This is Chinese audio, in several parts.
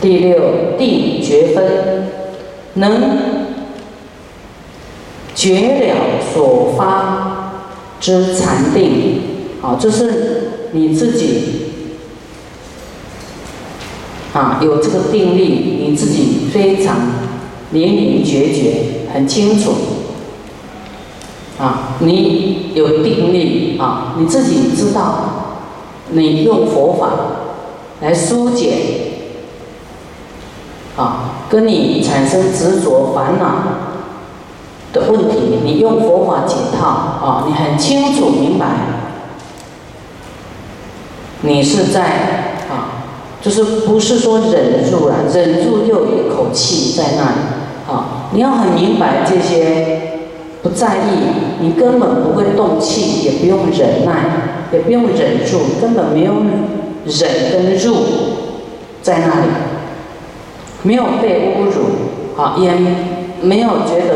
第六定觉分，能觉了所发之禅定，好，这是你自己啊，有这个定力，你自己非常明明决绝，很清楚啊，你有定力啊，你自己知道，你用佛法来疏解。跟你产生执着烦恼的问题，你用佛法解套啊，你很清楚明白，你是在啊，就是不是说忍住了，忍住又有一口气在那里啊，你要很明白这些，不在意，你根本不会动气，也不用忍耐，也不用忍住，根本没有忍跟入在那里。没有被侮辱，啊，也没有觉得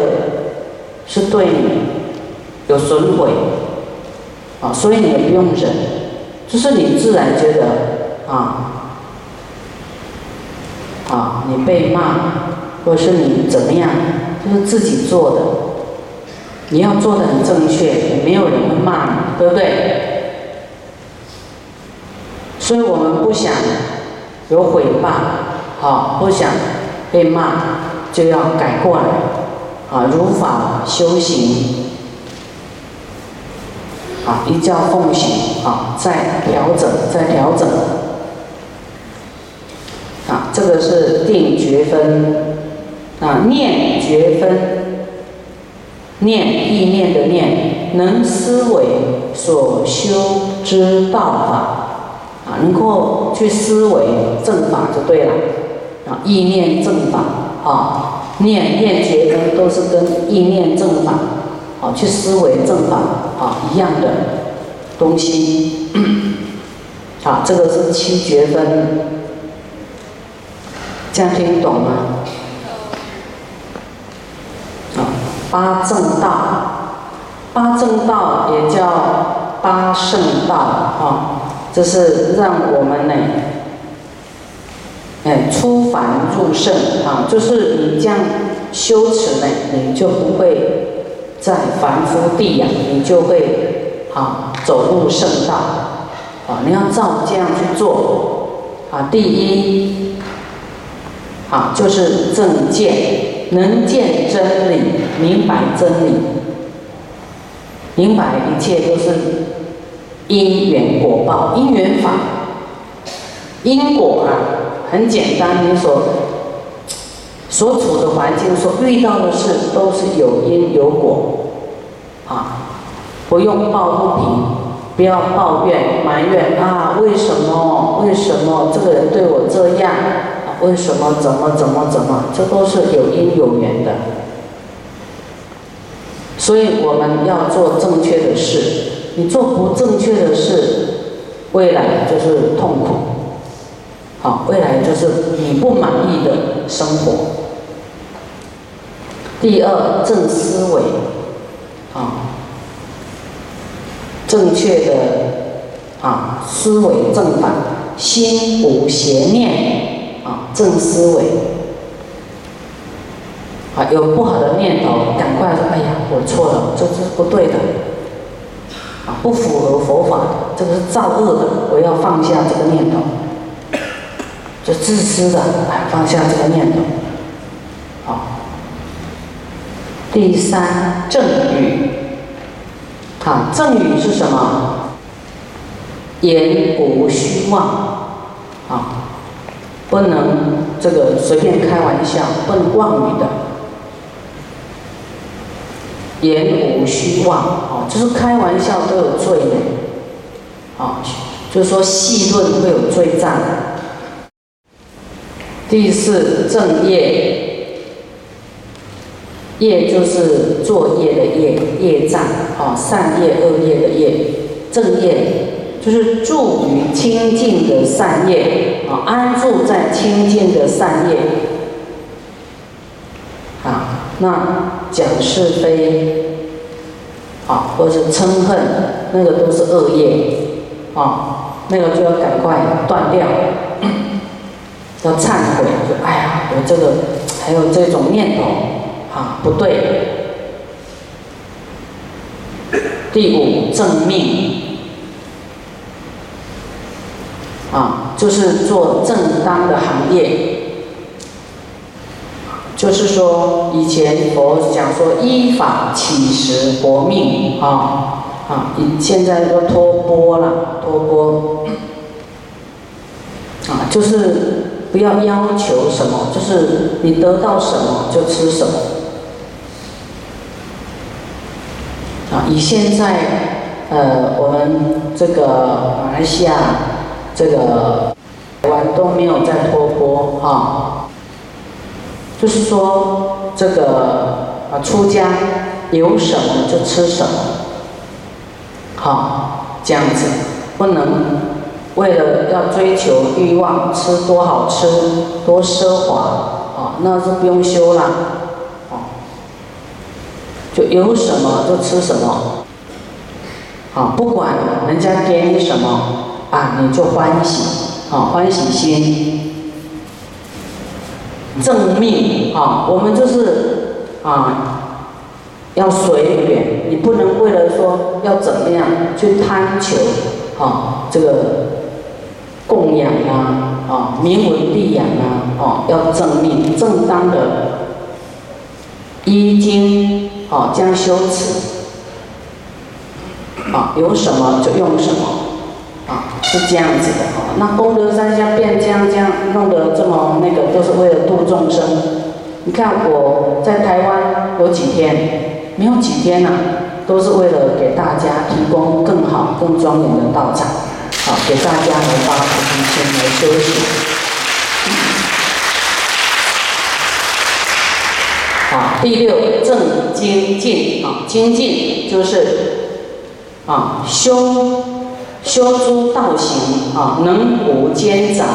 是对你有损毁，啊，所以你也不用忍，就是你自然觉得，啊，啊，你被骂，或者是你怎么样，就是自己做的，你要做的很正确，也没有人会骂你，对不对？所以我们不想有毁谤。好，不想被骂，就要改过来，啊，如法修行，啊，一教奉行，啊，再调整，再调整，啊，这个是定觉分，啊，念觉分，念意念的念，能思维所修之道法，啊，能够去思维正法就对了。啊，意念正法啊，念念觉呢，都是跟意念正法啊，去思维正法啊一样的东西。啊，这个是七觉分，这样听懂吗？啊，八正道，八正道也叫八圣道啊，这是让我们呢。哎，出凡入圣啊，就是你这样修持呢，你就不会在凡夫地呀，你就会啊走入圣道啊。你要照这样去做啊。第一啊，就是正见，能见真理，明白真理，明白一切都是因缘果报，因缘法，因果啊。很简单，你所所处的环境、所遇到的事，都是有因有果，啊，不用抱不平，不要抱怨埋怨啊，为什么？为什么这个人对我这样？为什么？怎么怎么怎么？这都是有因有缘的。所以我们要做正确的事，你做不正确的事，未来就是痛苦。好，未来就是你不满意的生活。第二，正思维，啊，正确的啊思维正法，心无邪念，啊正思维，啊有不好的念头，赶快说，哎呀，我错了，这是不对的，啊不符合佛法，这个是造恶的，我要放下这个念头。就自私的，放下这个念头。好，第三正语，好，正语是什么？言无虚妄，啊，不能这个随便开玩笑，不能妄语的。言无虚妄，啊，就是开玩笑都有罪的，啊，就是说戏论会有罪障。第四正业，业就是作业的业，业障啊，善业恶业的业，正业就是住于清净的善业啊，安住在清净的善业。啊，那讲是非啊，或者嗔恨，那个都是恶业啊，那个就要赶快断掉。要忏悔，就哎呀，我这个还有这种念头，啊，不对。第五正命，啊，就是做正当的行业。就是说，以前佛讲说依法起食活命，啊啊，现在都脱钵了，脱钵，啊，就是不要要求什么，就是你得到什么就吃什么。啊，以现在呃，我们这个马来西亚这个台湾都没有在托钵，哈。就是说，这个啊，出家有什么就吃什么，好，这样子，不能为了要追求欲望，吃多好吃，多奢华，啊，那是不用修了，啊，就有什么就吃什么，啊，不管人家给你什么，啊，你就欢喜，啊，欢喜心。正命啊，我们就是啊，要随缘，你不能为了说要怎么样去贪求啊，这个供养啊，啊，名闻利养啊，哦，要正命，正当的依经啊，将修持啊，有什么就用什么。啊，是这样子的哦。那功德山下变这样这样弄得这么那个，都是为了度众生。你看我在台湾有几天，没有几天呐，都是为了给大家提供更好、更庄严的道场，给大家能发菩提心来修行。好，第六正精进啊，精进就是啊修。修诸道行啊，能无间长，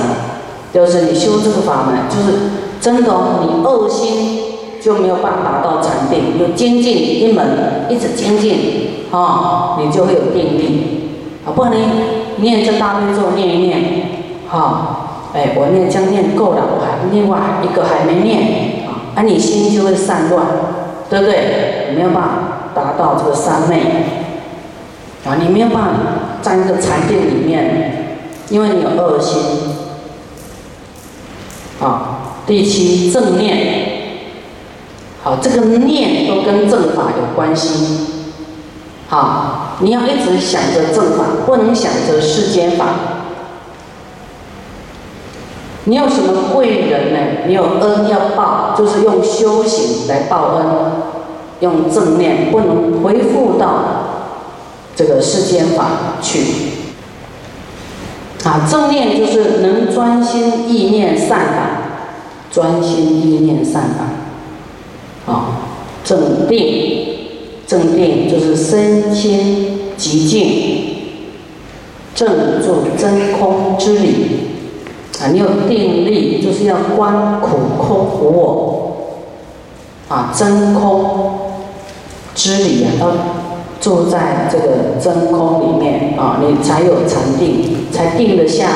就是你修这个法门，就是真的，你恶心就没有办法达到禅定，有精进一门，一直精进啊，你就会有定力啊。不然你念这大悲咒念一念，好，哎，我念将念够了，我还另外一个还没念啊，那，你心就会散乱，对不对？没有办法达到这个三昧。啊，你没有办法在一个禅定里面，因为你有恶心。啊，第七正念，好，这个念都跟正法有关系。好，你要一直想着正法，不能想着世间法。你有什么贵人呢？你有恩要报，就是用修行来报恩，用正念，不能回复到。这个世间法去啊，正念就是能专心意念善法，专心意念善法，啊，正定，正定就是身心极静，正住真空之理啊，你有定力就是要观苦空无我啊，真空之理啊，要。住在这个真空里面啊，你才有禅定，才定得下来。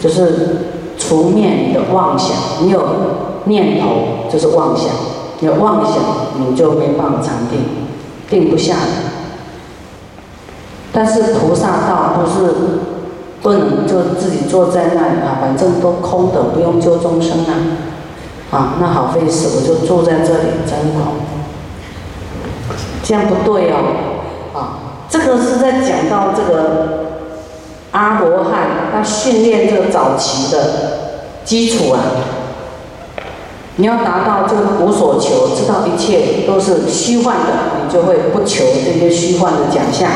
就是除灭你的妄想，你有念头就是妄想，有妄想你就没办法禅定，定不下来。但是菩萨道不是不能就自己坐在那里啊，反正都空的，不用救众生啊，啊，那好费事，我就坐在这里真空。这样不对哦，啊，这个是在讲到这个阿罗汉他训练这个早期的基础啊。你要达到这个无所求，知道一切都是虚幻的，你就会不求这些虚幻的奖项，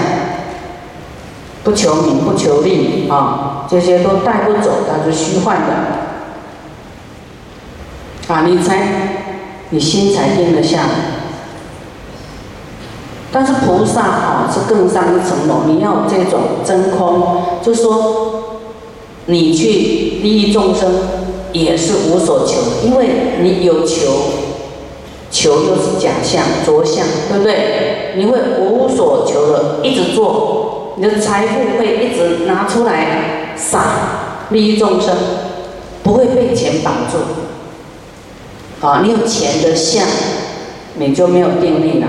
不求名，不求利啊，这些都带不走，它是虚幻的。啊，你才，你心才定得下。但是菩萨啊是更上一层楼，你要这种真空，就说，你去利益众生也是无所求，因为你有求，求又是假象、着相，对不对？你会无所求的一直做，你的财富会一直拿出来撒利益众生，不会被钱绑住。啊，你有钱的相，你就没有定力了。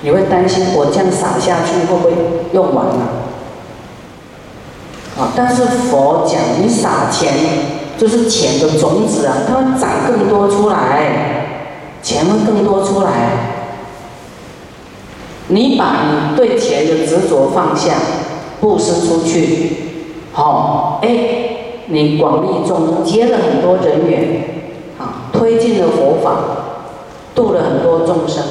你会担心我这样撒下去会不会用完了？啊，但是佛讲，你撒钱就是钱的种子啊，它会长更多出来，钱会更多出来。你把你对钱的执着放下，布施出去，好，哎，你广利众生，结了很多人缘，啊，推进了佛法，度了很多众生。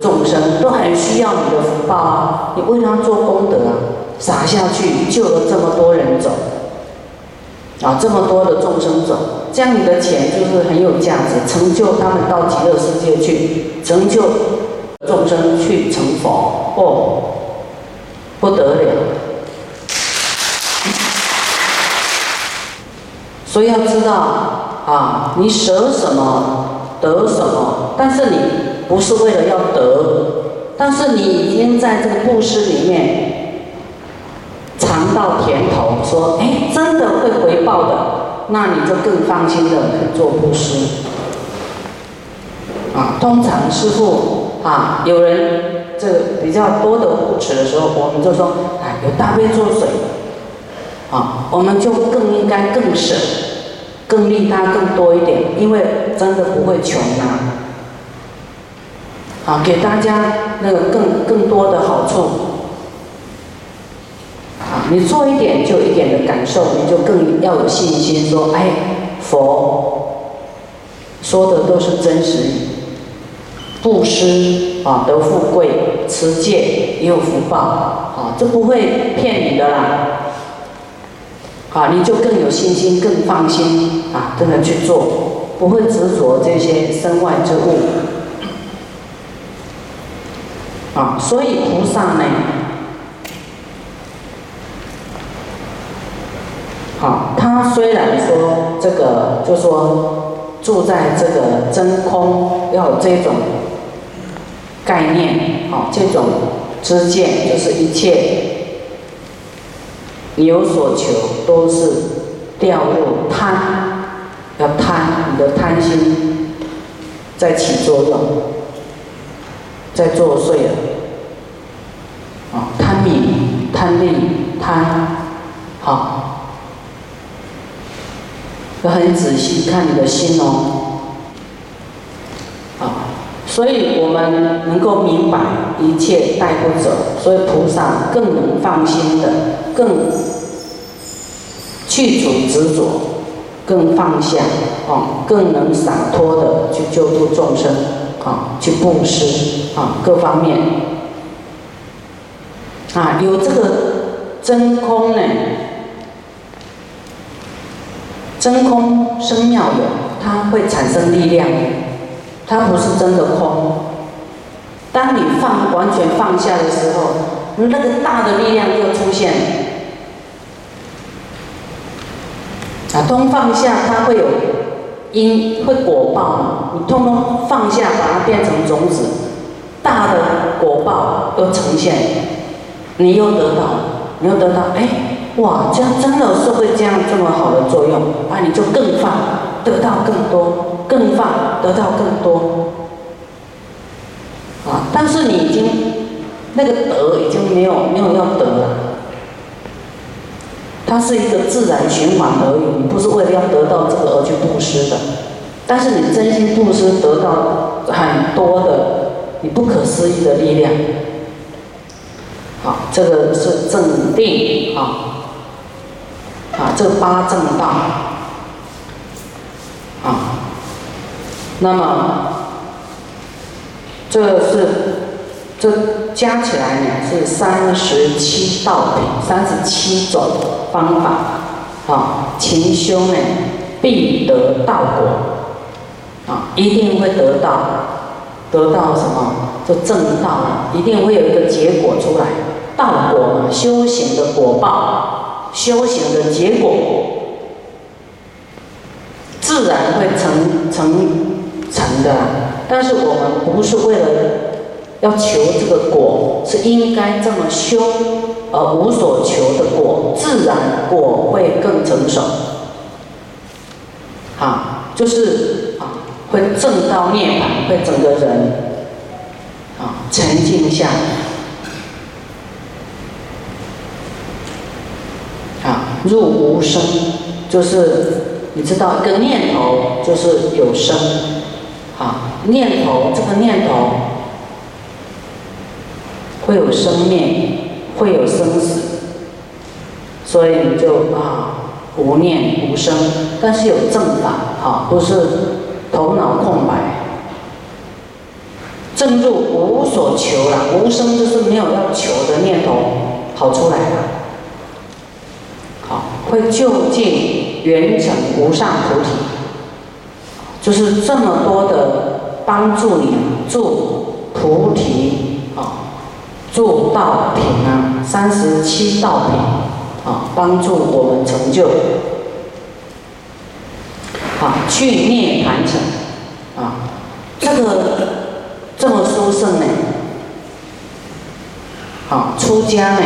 众生都很需要你的福报啊！你为他做功德啊，撒下去救了这么多人走，啊，这么多的众生走，这样你的钱就是很有价值，成就他们到极乐世界去，成就众生去成佛，哦，不得了！所以要知道啊，你舍什么得什么，但是你。不是为了要得，但是你已经在这个布施里面尝到甜头，说哎，真的会回报的，那你就更放心的去做布施。啊，通常师傅啊，有人这个比较多的护持的时候，我们就说，哎，有大悲咒水，啊，我们就更应该更省，更利他更多一点，因为真的不会穷啊。啊，给大家那个更更多的好处。你做一点就一点的感受，你就更要有信心，说，哎，佛说的都是真实，布施啊得富贵，持戒也有福报，啊，这不会骗你的啦。啊，你就更有信心，更放心啊，真的去做，不会执着这些身外之物。啊，所以菩萨呢，好，他虽然说这个，就说住在这个真空，要有这种概念，好，这种知见，就是一切你有所求都是掉入贪，要贪，你的贪心在起作用。在作祟了，啊，贪名、贪利、贪，好，要很仔细看你的心哦，啊，所以我们能够明白一切带不走，所以菩萨更能放心的，更去除执着，更放下，啊，更能洒脱的去救度众生。啊，去布施啊，各方面啊，有这个真空呢，真空生妙有，它会产生力量，它不是真的空。当你放完全放下的时候，那个大的力量又出现。啊，通放下，它会有。因会果报，你通通放下，把它变成种子，大的果报都呈现，你又得到，你又得到，哎，哇，这样真的是会这样这么好的作用，啊，你就更放，得到更多，更放，得到更多，啊，但是你已经那个得已经没有没有要得了，它是一个自然循环而已，你不是为了要得到这个而去布施的，但是你真心布施得到很多的你不可思议的力量。好，这个是正定啊，啊，这八正道啊，那么这是这加起来呢是三十七道品，三十七种。方法啊，勤修呢，必得道果啊，一定会得到，得到什么？这正道了，一定会有一个结果出来，道果嘛，修行的果报，修行的结果，自然会成成成的。但是我们不是为了要求这个果，是应该这么修。而无所求的果，自然果会更成熟。就是啊，会证到涅槃，会整个人啊沉静下来，入无声，就是你知道一个念头就是有声，啊，念头这个念头会有生灭，会有生死，所以你就啊。无念无声，但是有正法，哈，不是头脑空白。正入无所求了，无声就是没有要求的念头跑出来了，会就近圆成无上菩提，就是这么多的帮助你助菩提啊，助道品啊，三十七道品。啊，帮助我们成就，好去涅盘城，啊，这个这么殊胜呢，好出家呢，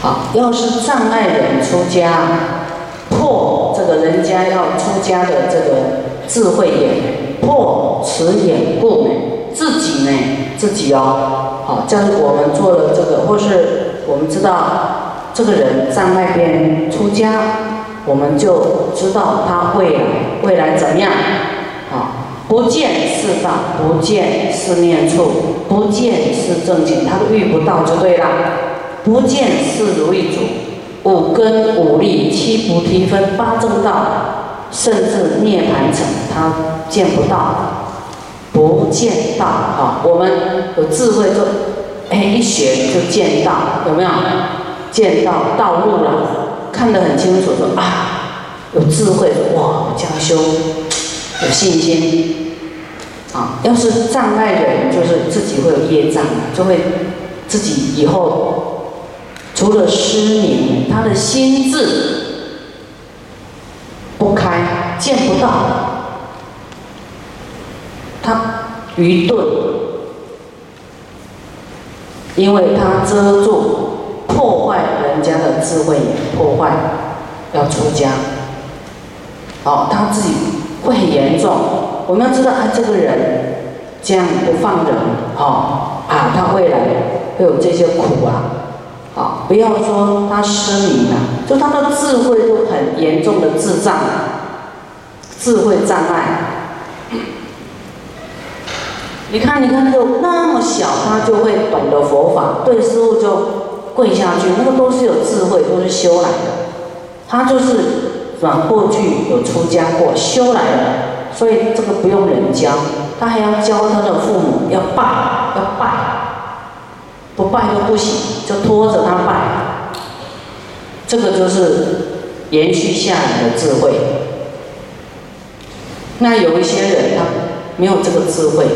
好要是障碍人出家，破这个人家要出家的这个智慧眼，破此眼故呢，自己呢自己哦。好，假如我们做了这个，或是我们知道这个人在外边出家，我们就知道他会未来怎么样。啊，不见世道，不见四念处，不见是正经，他都遇不到就对了。不见是如意主，五根五力七菩提分八正道，甚至涅盘城，他见不到。不见道，哈，我们有智慧就，哎，一学就见到，有没有？见到道路了，看得很清楚，说啊，有智慧，哇，这样修，有信心，啊，要是障碍的人，就是自己会有业障，就会自己以后除了失明，他的心智不开，见不到。他愚钝，因为他遮住，破坏人家的智慧，破坏要出家，哦，他自己会很严重。我们要知道啊，这个人这样不放人，哦，啊，他未来会有这些苦啊，不要说他失明了，就他的智慧都很严重的智障，智慧障碍。你看，你看那个那么小，他就会懂得佛法，对师傅就跪下去，那个都是有智慧，都是修来的。他就是转过去有出家过，修来的，所以这个不用人教，他还要教他的父母要拜，要拜，不拜都不行，就拖着他拜。这个就是延续下来的智慧。那有一些人他没有这个智慧。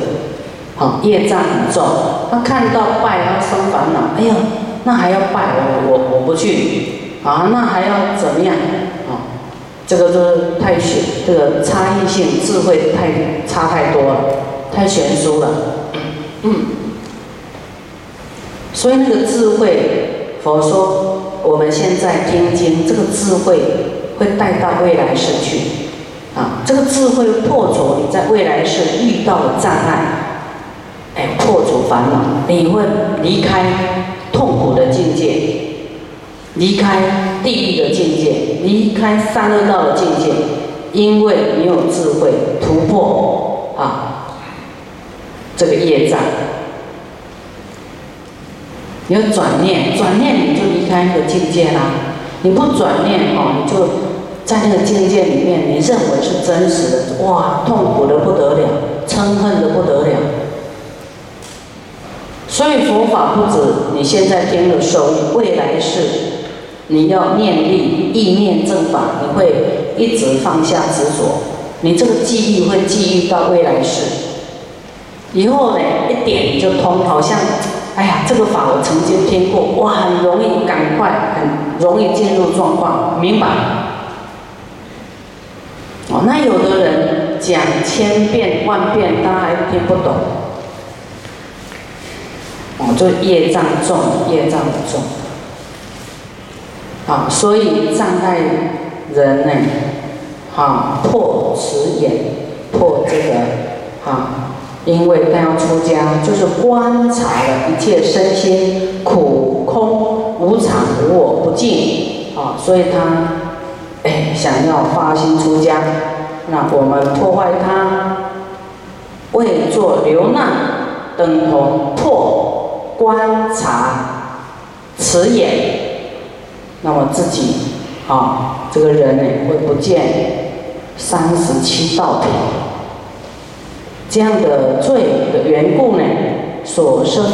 好，业障很重，他看到拜他生烦恼，哎呀，那还要拜我我我不去，啊，那还要怎么样？啊，这个就是太悬，这个差异性智慧太差太多了，太悬殊了。嗯，所以那个智慧，佛说我们现在听经，这个智慧会带到未来世去，啊，这个智慧破除你在未来世遇到的障碍。哎，破除烦恼，你会离开痛苦的境界，离开地狱的境界，离开三恶道的境界，因为你有智慧突破啊这个业障。你要转念，转念你就离开那个境界啦。你不转念哦，你就在那个境界里面，你认为是真实的，哇，痛苦的不得了，嗔恨的不得了。所以佛法不止你现在听了受益，未来世你要念力意念正法，你会一直放下执着，你这个记忆会记忆到未来世，以后呢一点就通，好像哎呀这个法我曾经听过，哇很容易赶快很容易进入状况，明白？哦，那有的人讲千遍万遍他还听不懂。哦，就业障重，业障重，啊，所以障碍人呢，哈，破持眼，破这个，哈，因为他要出家，就是观察了一切身心苦空无常无我不净，啊，所以他，哎，想要发心出家，那我们破坏他，为做流难，等同破观察此眼，那么自己，啊，这个人呢会不见三十七道品。这样的罪的缘故呢，所生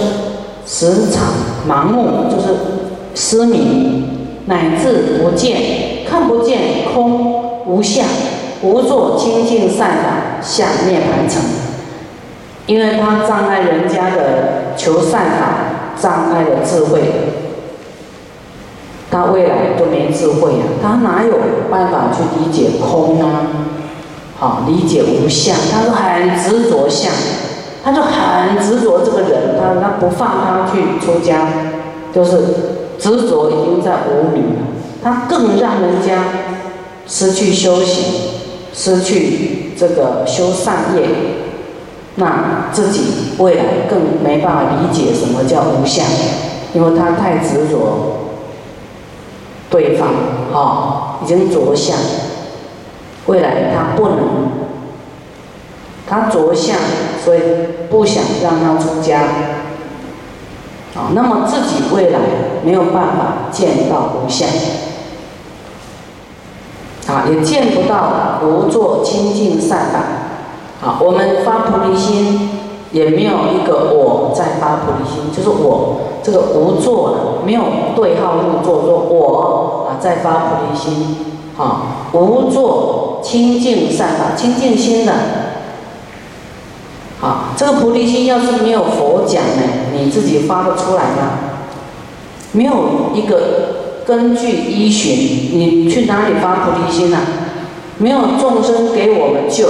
时常盲目，就是失明，乃至不见，看不见空无相，无作清净善法，向涅盘城。因为他障碍人家的求善法，障碍了智慧，他未来都没智慧呀，他哪有办法去理解空呢？好，理解无相，他是很执着相，他就很执着这个人，他他不放他去出家，就是执着已经在无名了，他更让人家失去修行，失去这个修善业，那自己未来更没办法理解什么叫无相，因为他太执着对方，哈，已经着相。未来他不能，他着相，所以不想让他出家。啊，那么自己未来没有办法见到无相，啊，也见不到无作清净善法。啊，我们发菩提心也没有一个我在发菩提心，就是我这个无作没有对号入座，说我啊在发菩提心。啊，无作清净善法，清净心的。好，这个菩提心要是没有佛讲呢，你自己发不出来的？没有一个根据依循，你去哪里发菩提心呢？没有众生给我们救，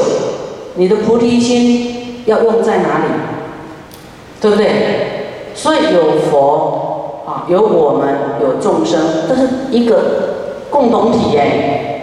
你的菩提心要用在哪里？对不对？所以有佛啊，有我们，有众生，这是一个。共同体验，